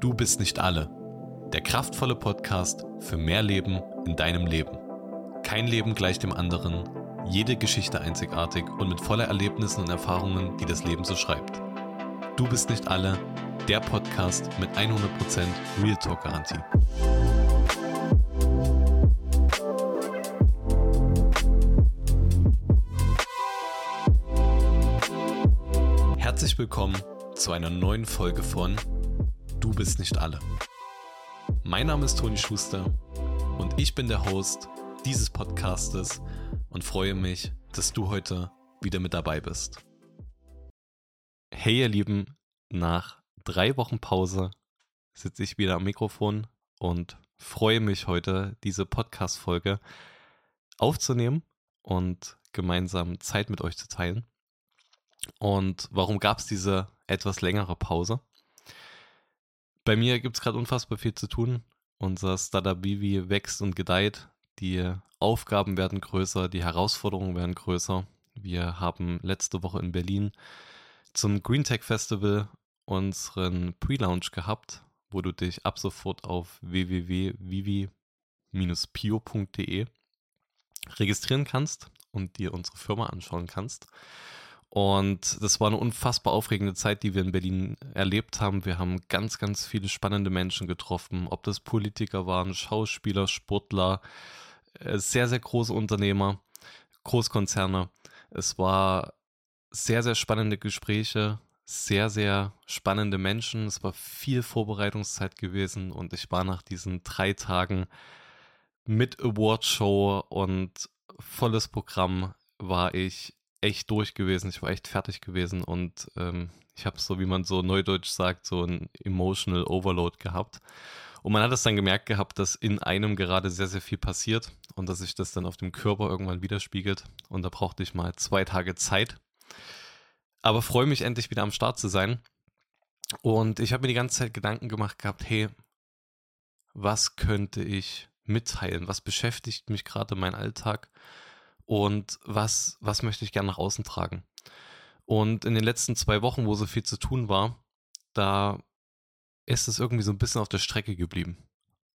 Du bist nicht alle. Der kraftvolle Podcast für mehr Leben in deinem Leben. Kein Leben gleich dem anderen, jede Geschichte einzigartig und mit voller Erlebnissen und Erfahrungen, die das Leben so schreibt. Du bist nicht alle. Der Podcast mit 100% Real Talk Garantie. Herzlich willkommen zu einer neuen Folge von Du bist nicht alle. Mein Name ist Toni Schuster und ich bin der Host dieses Podcastes und freue mich, dass du heute wieder mit dabei bist. Hey ihr Lieben, nach drei Wochen Pause sitze ich wieder am Mikrofon und freue mich heute, diese Podcast-Folge aufzunehmen und gemeinsam Zeit mit euch zu teilen. Und warum gab es diese etwas längere Pause? Bei mir gibt es gerade unfassbar viel zu tun. Unser Startup Vivi wächst und gedeiht. Die Aufgaben werden größer, die Herausforderungen werden größer. Wir haben letzte Woche in Berlin zum Green Tech Festival unseren Pre-Launch gehabt, wo du dich ab sofort auf www.vivi-pio.de registrieren kannst und dir unsere Firma anschauen kannst. Und das war eine unfassbar aufregende Zeit, die wir in Berlin erlebt haben. Wir haben ganz, ganz viele spannende Menschen getroffen, ob das Politiker waren, Schauspieler, Sportler, äh, sehr, sehr große Unternehmer, Großkonzerne. Es war sehr, sehr spannende Gespräche, sehr, sehr spannende Menschen. Es war viel Vorbereitungszeit gewesen und ich war nach diesen drei Tagen mit Awardshow und volles Programm war ich echt durch gewesen. Ich war echt fertig gewesen und ähm, ich habe so, wie man so neudeutsch sagt, so ein emotional Overload gehabt. Und man hat es dann gemerkt gehabt, dass in einem gerade sehr, sehr viel passiert und dass sich das dann auf dem Körper irgendwann widerspiegelt. Und da brauchte ich mal zwei Tage Zeit. Aber freue mich endlich wieder am Start zu sein. Und ich habe mir die ganze Zeit Gedanken gemacht gehabt, hey, was könnte ich mitteilen? Was beschäftigt mich gerade mein Alltag? Und was, was möchte ich gerne nach außen tragen. Und in den letzten zwei Wochen, wo so viel zu tun war, da ist es irgendwie so ein bisschen auf der Strecke geblieben.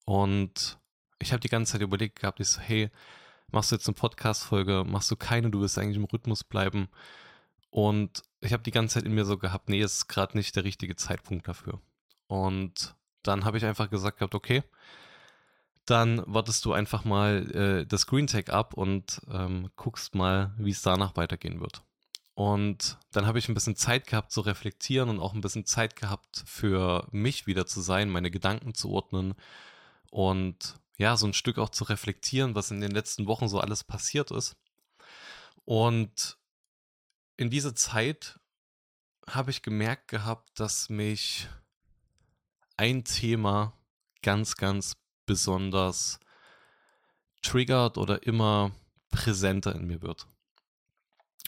Und ich habe die ganze Zeit überlegt gehabt, ich so, hey, machst du jetzt eine Podcast-Folge, machst du keine, du willst eigentlich im Rhythmus bleiben. Und ich habe die ganze Zeit in mir so gehabt, nee, ist gerade nicht der richtige Zeitpunkt dafür. Und dann habe ich einfach gesagt gehabt, okay, dann wartest du einfach mal äh, das Green Tag ab und ähm, guckst mal, wie es danach weitergehen wird. Und dann habe ich ein bisschen Zeit gehabt zu reflektieren und auch ein bisschen Zeit gehabt für mich wieder zu sein, meine Gedanken zu ordnen und ja, so ein Stück auch zu reflektieren, was in den letzten Wochen so alles passiert ist. Und in dieser Zeit habe ich gemerkt gehabt, dass mich ein Thema ganz, ganz besonders triggert oder immer präsenter in mir wird.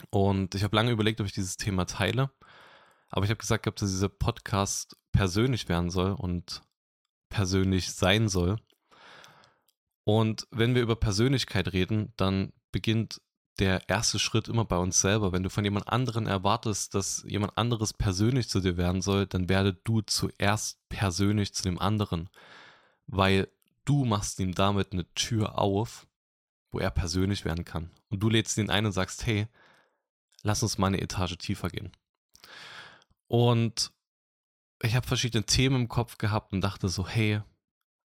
Und ich habe lange überlegt, ob ich dieses Thema teile, aber ich habe gesagt, dass dieser Podcast persönlich werden soll und persönlich sein soll. Und wenn wir über Persönlichkeit reden, dann beginnt der erste Schritt immer bei uns selber. Wenn du von jemand anderen erwartest, dass jemand anderes persönlich zu dir werden soll, dann werde du zuerst persönlich zu dem anderen. Weil du machst ihm damit eine Tür auf, wo er persönlich werden kann. Und du lädst ihn ein und sagst, hey, lass uns mal eine Etage tiefer gehen. Und ich habe verschiedene Themen im Kopf gehabt und dachte so, hey,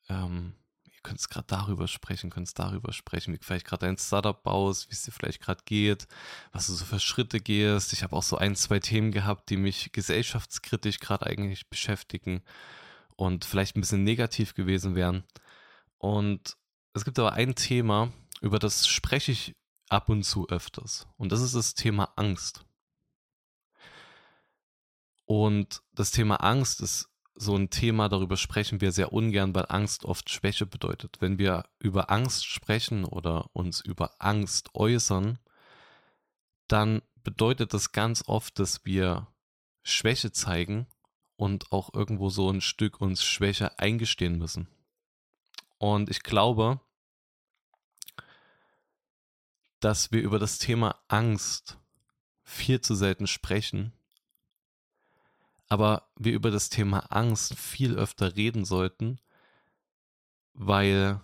ähm, ihr könnt es gerade darüber sprechen, könnt es darüber sprechen, wie vielleicht gerade dein Startup baust, wie es dir vielleicht gerade geht, was du so für Schritte gehst. Ich habe auch so ein, zwei Themen gehabt, die mich gesellschaftskritisch gerade eigentlich beschäftigen und vielleicht ein bisschen negativ gewesen wären. Und es gibt aber ein Thema, über das spreche ich ab und zu öfters. Und das ist das Thema Angst. Und das Thema Angst ist so ein Thema, darüber sprechen wir sehr ungern, weil Angst oft Schwäche bedeutet. Wenn wir über Angst sprechen oder uns über Angst äußern, dann bedeutet das ganz oft, dass wir Schwäche zeigen und auch irgendwo so ein Stück uns Schwäche eingestehen müssen. Und ich glaube, dass wir über das Thema Angst viel zu selten sprechen. aber wir über das Thema Angst viel öfter reden sollten, weil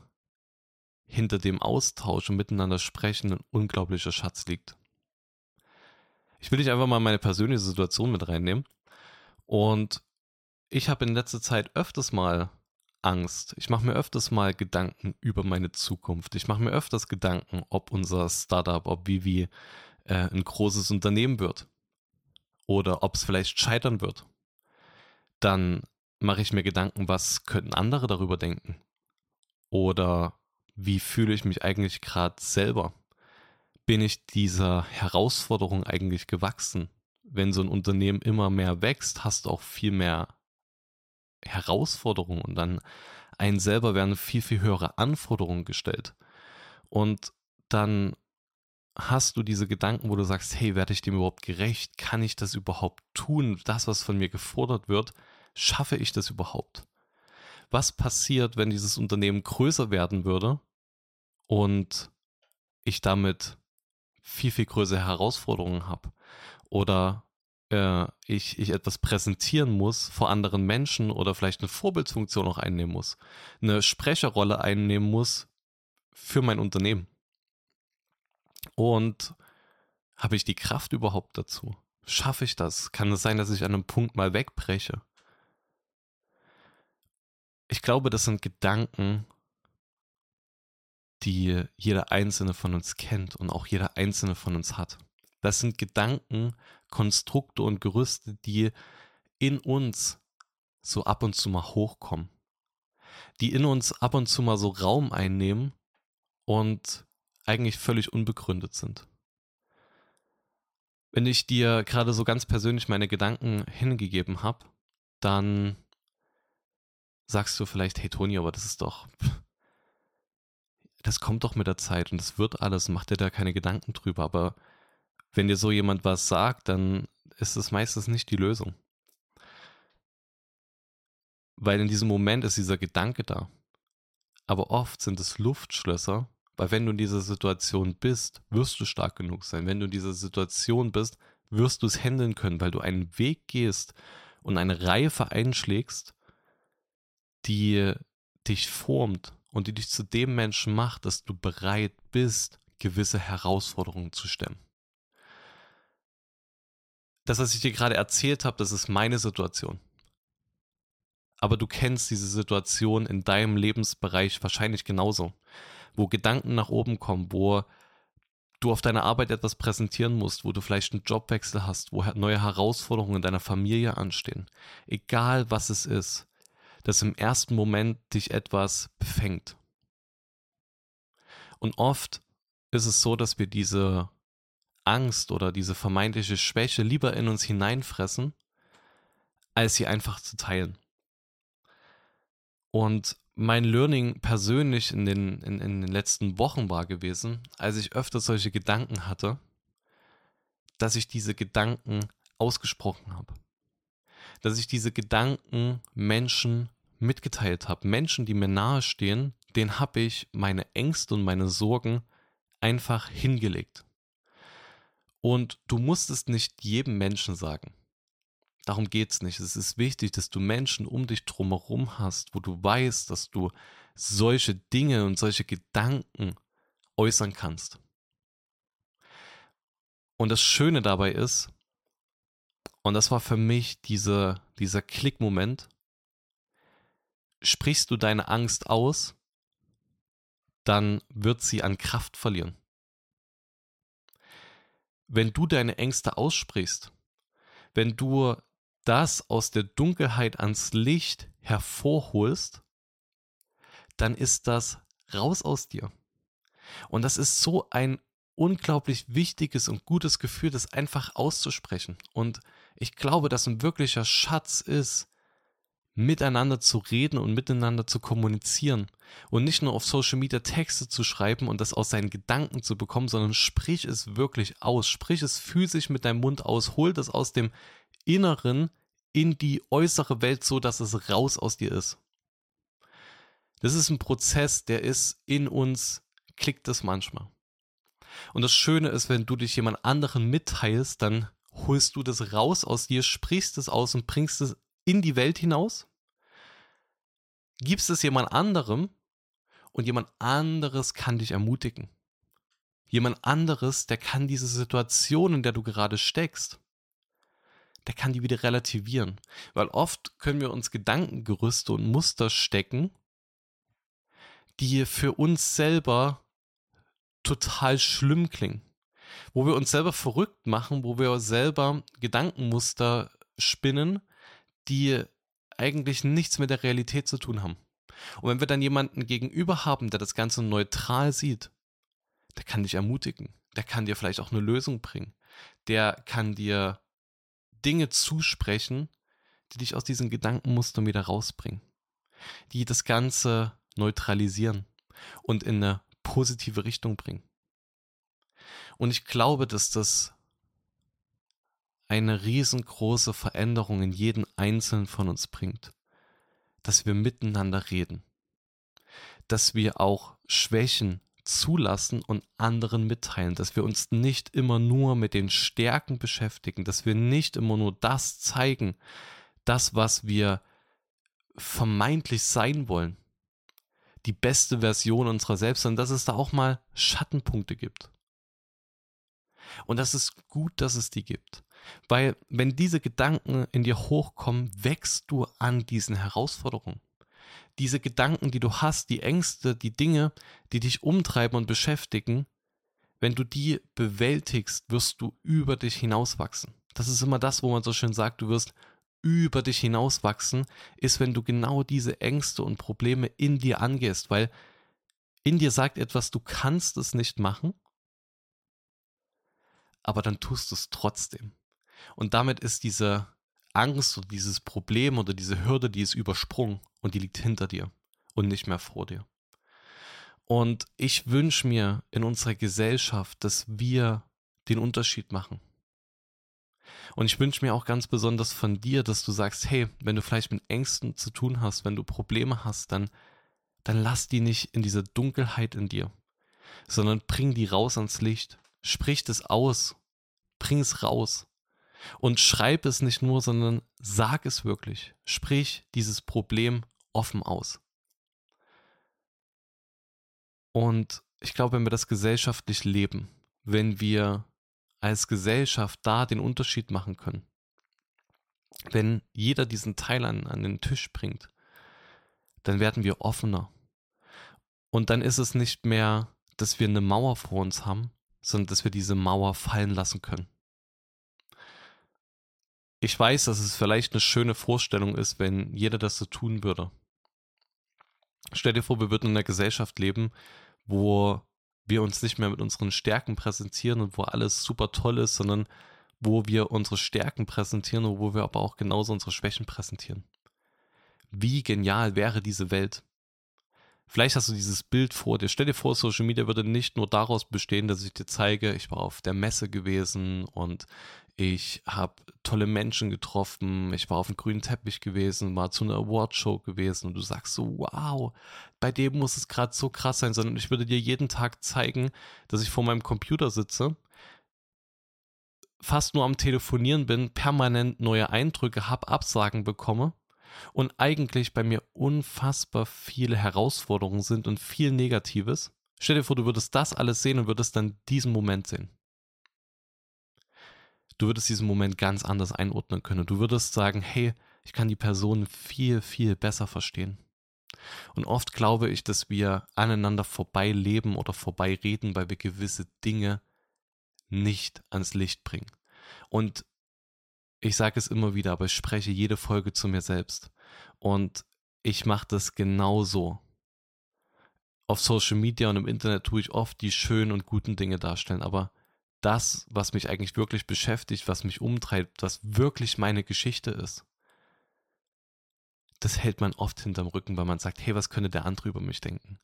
hinter dem Austausch und miteinander sprechen ein unglaublicher Schatz liegt. Ich will dich einfach mal meine persönliche Situation mit reinnehmen. Und ich habe in letzter Zeit öfters mal Angst. Ich mache mir öfters mal Gedanken über meine Zukunft. Ich mache mir öfters Gedanken, ob unser Startup, ob Vivi äh, ein großes Unternehmen wird. Oder ob es vielleicht scheitern wird. Dann mache ich mir Gedanken, was könnten andere darüber denken? Oder wie fühle ich mich eigentlich gerade selber? Bin ich dieser Herausforderung eigentlich gewachsen? Wenn so ein Unternehmen immer mehr wächst, hast du auch viel mehr Herausforderungen und dann einen selber werden viel, viel höhere Anforderungen gestellt. Und dann hast du diese Gedanken, wo du sagst, hey, werde ich dem überhaupt gerecht? Kann ich das überhaupt tun? Das, was von mir gefordert wird, schaffe ich das überhaupt? Was passiert, wenn dieses Unternehmen größer werden würde und ich damit viel, viel größere Herausforderungen habe? Oder äh, ich, ich etwas präsentieren muss vor anderen Menschen oder vielleicht eine Vorbildsfunktion auch einnehmen muss, eine Sprecherrolle einnehmen muss für mein Unternehmen. Und habe ich die Kraft überhaupt dazu? Schaffe ich das? Kann es sein, dass ich an einem Punkt mal wegbreche? Ich glaube, das sind Gedanken, die jeder einzelne von uns kennt und auch jeder einzelne von uns hat. Das sind Gedanken, Konstrukte und Gerüste, die in uns so ab und zu mal hochkommen. Die in uns ab und zu mal so Raum einnehmen und eigentlich völlig unbegründet sind. Wenn ich dir gerade so ganz persönlich meine Gedanken hingegeben habe, dann sagst du vielleicht, hey Toni, aber das ist doch, das kommt doch mit der Zeit und das wird alles, mach dir da keine Gedanken drüber. Aber wenn dir so jemand was sagt, dann ist es meistens nicht die Lösung. Weil in diesem Moment ist dieser Gedanke da. Aber oft sind es Luftschlösser, weil wenn du in dieser Situation bist, wirst du stark genug sein. Wenn du in dieser Situation bist, wirst du es handeln können, weil du einen Weg gehst und eine Reife einschlägst, die dich formt und die dich zu dem Menschen macht, dass du bereit bist, gewisse Herausforderungen zu stemmen das, was ich dir gerade erzählt habe, das ist meine Situation. Aber du kennst diese Situation in deinem Lebensbereich wahrscheinlich genauso, wo Gedanken nach oben kommen, wo du auf deiner Arbeit etwas präsentieren musst, wo du vielleicht einen Jobwechsel hast, wo neue Herausforderungen in deiner Familie anstehen. Egal was es ist, dass im ersten Moment dich etwas befängt. Und oft ist es so, dass wir diese Angst oder diese vermeintliche Schwäche lieber in uns hineinfressen, als sie einfach zu teilen. Und mein Learning persönlich in den, in, in den letzten Wochen war gewesen, als ich öfter solche Gedanken hatte, dass ich diese Gedanken ausgesprochen habe. Dass ich diese Gedanken Menschen mitgeteilt habe. Menschen, die mir nahestehen, denen habe ich meine Ängste und meine Sorgen einfach hingelegt. Und du musst es nicht jedem Menschen sagen. Darum geht es nicht. Es ist wichtig, dass du Menschen um dich drumherum hast, wo du weißt, dass du solche Dinge und solche Gedanken äußern kannst. Und das Schöne dabei ist, und das war für mich diese, dieser Klickmoment, sprichst du deine Angst aus, dann wird sie an Kraft verlieren wenn du deine Ängste aussprichst, wenn du das aus der Dunkelheit ans Licht hervorholst, dann ist das raus aus dir. Und das ist so ein unglaublich wichtiges und gutes Gefühl, das einfach auszusprechen. Und ich glaube, dass ein wirklicher Schatz ist, miteinander zu reden und miteinander zu kommunizieren und nicht nur auf Social Media Texte zu schreiben und das aus seinen Gedanken zu bekommen, sondern sprich es wirklich aus, sprich es physisch mit deinem Mund aus, hol das aus dem Inneren in die äußere Welt so, dass es raus aus dir ist. Das ist ein Prozess, der ist in uns, klickt es manchmal. Und das Schöne ist, wenn du dich jemand anderen mitteilst, dann holst du das raus aus dir, sprichst es aus und bringst es in die Welt hinaus? Gibst es jemand anderem und jemand anderes kann dich ermutigen. Jemand anderes, der kann diese Situation, in der du gerade steckst, der kann die wieder relativieren. Weil oft können wir uns Gedankengerüste und Muster stecken, die für uns selber total schlimm klingen. Wo wir uns selber verrückt machen, wo wir selber Gedankenmuster spinnen, die eigentlich nichts mit der Realität zu tun haben. Und wenn wir dann jemanden gegenüber haben, der das Ganze neutral sieht, der kann dich ermutigen, der kann dir vielleicht auch eine Lösung bringen, der kann dir Dinge zusprechen, die dich aus diesen Gedankenmustern wieder rausbringen, die das Ganze neutralisieren und in eine positive Richtung bringen. Und ich glaube, dass das eine riesengroße Veränderung in jeden Einzelnen von uns bringt, dass wir miteinander reden, dass wir auch Schwächen zulassen und anderen mitteilen, dass wir uns nicht immer nur mit den Stärken beschäftigen, dass wir nicht immer nur das zeigen, das, was wir vermeintlich sein wollen, die beste Version unserer selbst, sondern dass es da auch mal Schattenpunkte gibt. Und das ist gut, dass es die gibt. Weil wenn diese Gedanken in dir hochkommen, wächst du an diesen Herausforderungen diese Gedanken, die du hast, die Ängste, die Dinge, die dich umtreiben und beschäftigen, wenn du die bewältigst, wirst du über dich hinauswachsen. Das ist immer das, wo man so schön sagt, du wirst über dich hinauswachsen, ist, wenn du genau diese Ängste und Probleme in dir angehst, weil in dir sagt etwas, du kannst es nicht machen, aber dann tust du es trotzdem. Und damit ist diese Angst oder dieses Problem oder diese Hürde, die ist übersprungen und die liegt hinter dir und nicht mehr vor dir. Und ich wünsche mir in unserer Gesellschaft, dass wir den Unterschied machen. Und ich wünsche mir auch ganz besonders von dir, dass du sagst, hey, wenn du vielleicht mit Ängsten zu tun hast, wenn du Probleme hast, dann, dann lass die nicht in dieser Dunkelheit in dir, sondern bring die raus ans Licht. Sprich es aus. Bring es raus. Und schreib es nicht nur, sondern sag es wirklich. Sprich dieses Problem offen aus. Und ich glaube, wenn wir das gesellschaftlich leben, wenn wir als Gesellschaft da den Unterschied machen können, wenn jeder diesen Teil an, an den Tisch bringt, dann werden wir offener. Und dann ist es nicht mehr, dass wir eine Mauer vor uns haben, sondern dass wir diese Mauer fallen lassen können ich weiß, dass es vielleicht eine schöne Vorstellung ist, wenn jeder das so tun würde. Stell dir vor, wir würden in einer Gesellschaft leben, wo wir uns nicht mehr mit unseren Stärken präsentieren und wo alles super toll ist, sondern wo wir unsere Stärken präsentieren und wo wir aber auch genauso unsere Schwächen präsentieren. Wie genial wäre diese Welt? Vielleicht hast du dieses Bild vor dir. Stell dir vor, Social Media würde nicht nur daraus bestehen, dass ich dir zeige, ich war auf der Messe gewesen und ich habe tolle Menschen getroffen, ich war auf dem grünen Teppich gewesen, war zu einer Awardshow gewesen und du sagst so, wow, bei dem muss es gerade so krass sein, sondern ich würde dir jeden Tag zeigen, dass ich vor meinem Computer sitze, fast nur am Telefonieren bin, permanent neue Eindrücke habe, Absagen bekomme und eigentlich bei mir unfassbar viele Herausforderungen sind und viel Negatives. Stell dir vor, du würdest das alles sehen und würdest dann diesen Moment sehen du würdest diesen Moment ganz anders einordnen können. Du würdest sagen, hey, ich kann die Person viel, viel besser verstehen. Und oft glaube ich, dass wir aneinander vorbei leben oder vorbei reden, weil wir gewisse Dinge nicht ans Licht bringen. Und ich sage es immer wieder, aber ich spreche jede Folge zu mir selbst. Und ich mache das genauso. Auf Social Media und im Internet tue ich oft die schönen und guten Dinge darstellen, aber das, was mich eigentlich wirklich beschäftigt, was mich umtreibt, was wirklich meine Geschichte ist, das hält man oft hinterm Rücken, weil man sagt, hey, was könnte der andere über mich denken?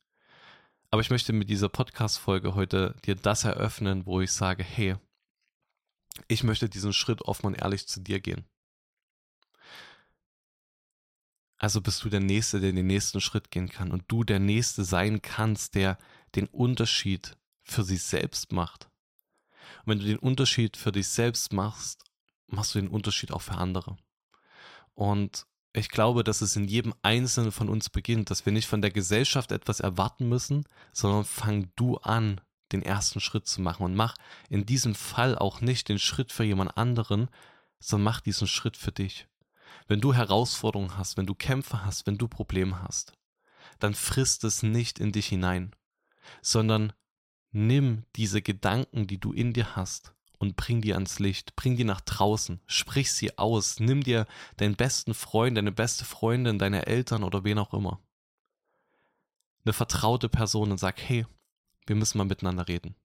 Aber ich möchte mit dieser Podcast-Folge heute dir das eröffnen, wo ich sage, hey, ich möchte diesen Schritt offen und ehrlich zu dir gehen. Also bist du der Nächste, der den nächsten Schritt gehen kann und du der Nächste sein kannst, der den Unterschied für sich selbst macht. Und wenn du den Unterschied für dich selbst machst machst du den Unterschied auch für andere. Und ich glaube, dass es in jedem Einzelnen von uns beginnt, dass wir nicht von der Gesellschaft etwas erwarten müssen, sondern fang du an, den ersten Schritt zu machen und mach in diesem Fall auch nicht den Schritt für jemand anderen, sondern mach diesen Schritt für dich. Wenn du Herausforderungen hast, wenn du Kämpfe hast, wenn du Probleme hast, dann frisst es nicht in dich hinein, sondern nimm diese Gedanken, die du in dir hast, und bring die ans Licht, bring die nach draußen, sprich sie aus, nimm dir deinen besten Freund, deine beste Freundin, deine Eltern oder wen auch immer. Eine vertraute Person und sag, hey, wir müssen mal miteinander reden.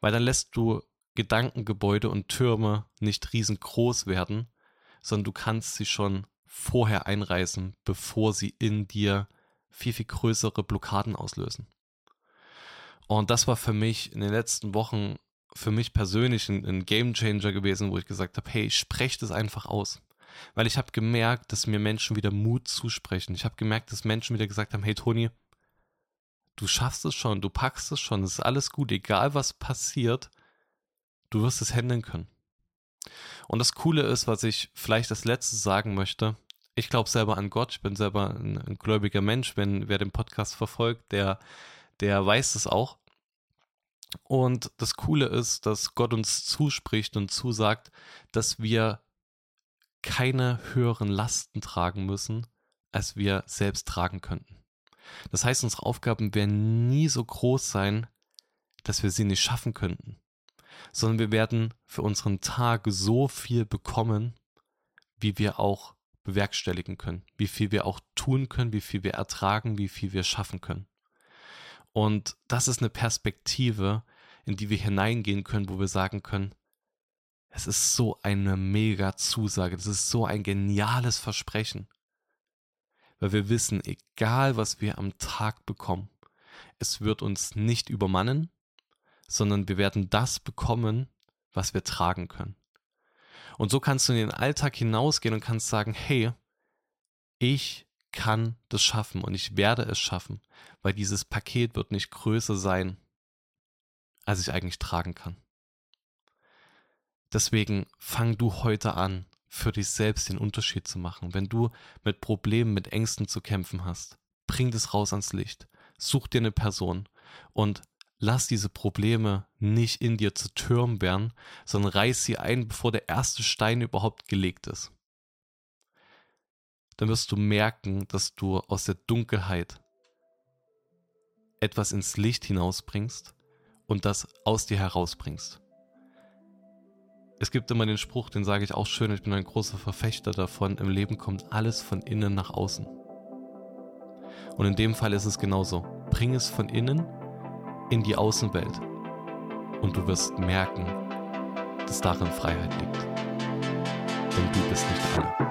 Weil dann lässt du Gedankengebäude und Türme nicht riesengroß werden, sondern du kannst sie schon vorher einreißen, bevor sie in dir viel, viel größere Blockaden auslösen. Und das war für mich in den letzten Wochen, für mich persönlich ein, ein Game Changer gewesen, wo ich gesagt habe, hey, sprech das einfach aus. Weil ich habe gemerkt, dass mir Menschen wieder Mut zusprechen. Ich habe gemerkt, dass Menschen wieder gesagt haben, hey Toni, du schaffst es schon, du packst es schon, es ist alles gut, egal was passiert, du wirst es handeln können. Und das Coole ist, was ich vielleicht als letztes sagen möchte, ich glaube selber an Gott, ich bin selber ein, ein, gläubiger Mensch, wenn wer den Podcast verfolgt, der, der weiß es auch. Und das Coole ist, dass Gott uns zuspricht und zusagt, dass wir keine höheren Lasten tragen müssen, als wir selbst tragen könnten. Das heißt, unsere Aufgaben werden nie so groß sein, dass wir sie nicht schaffen könnten, sondern wir werden für unseren Tag so viel bekommen, wie wir auch bewerkstelligen können, wie viel wir auch tun können, wie viel wir ertragen, wie viel wir schaffen können. Und das ist eine Perspektive, in die wir hineingehen können, wo wir sagen können, es ist so eine mega Zusage, das ist so ein geniales Versprechen weil wir wissen, egal was wir am Tag bekommen, es wird uns nicht übermannen, sondern wir werden das bekommen, was wir tragen können. Und so kannst du in den Alltag hinausgehen und kannst sagen, hey, ich kann das schaffen und ich werde es schaffen, weil dieses Paket wird nicht größer sein, als ich eigentlich tragen kann. Deswegen fang du heute an, für dich selbst den Unterschied zu machen. Wenn du mit Problemen, mit Ängsten zu kämpfen hast, bring das raus ans Licht. Such dir eine Person und lass diese Probleme nicht in dir zu Türmen werden, sondern reiß sie ein, bevor der erste Stein überhaupt gelegt ist. Dann wirst du merken, dass du aus der Dunkelheit etwas ins Licht hinausbringst und das aus dir herausbringst es gibt immer den Spruch, den sage ich auch schön, ich bin ein großer Verfechter davon, im Leben kommt alles von innen nach außen. Und in dem Fall ist es genauso. Bring es von innen in die Außenwelt und du wirst merken, dass darin Freiheit liegt. Denn du bist nicht alle.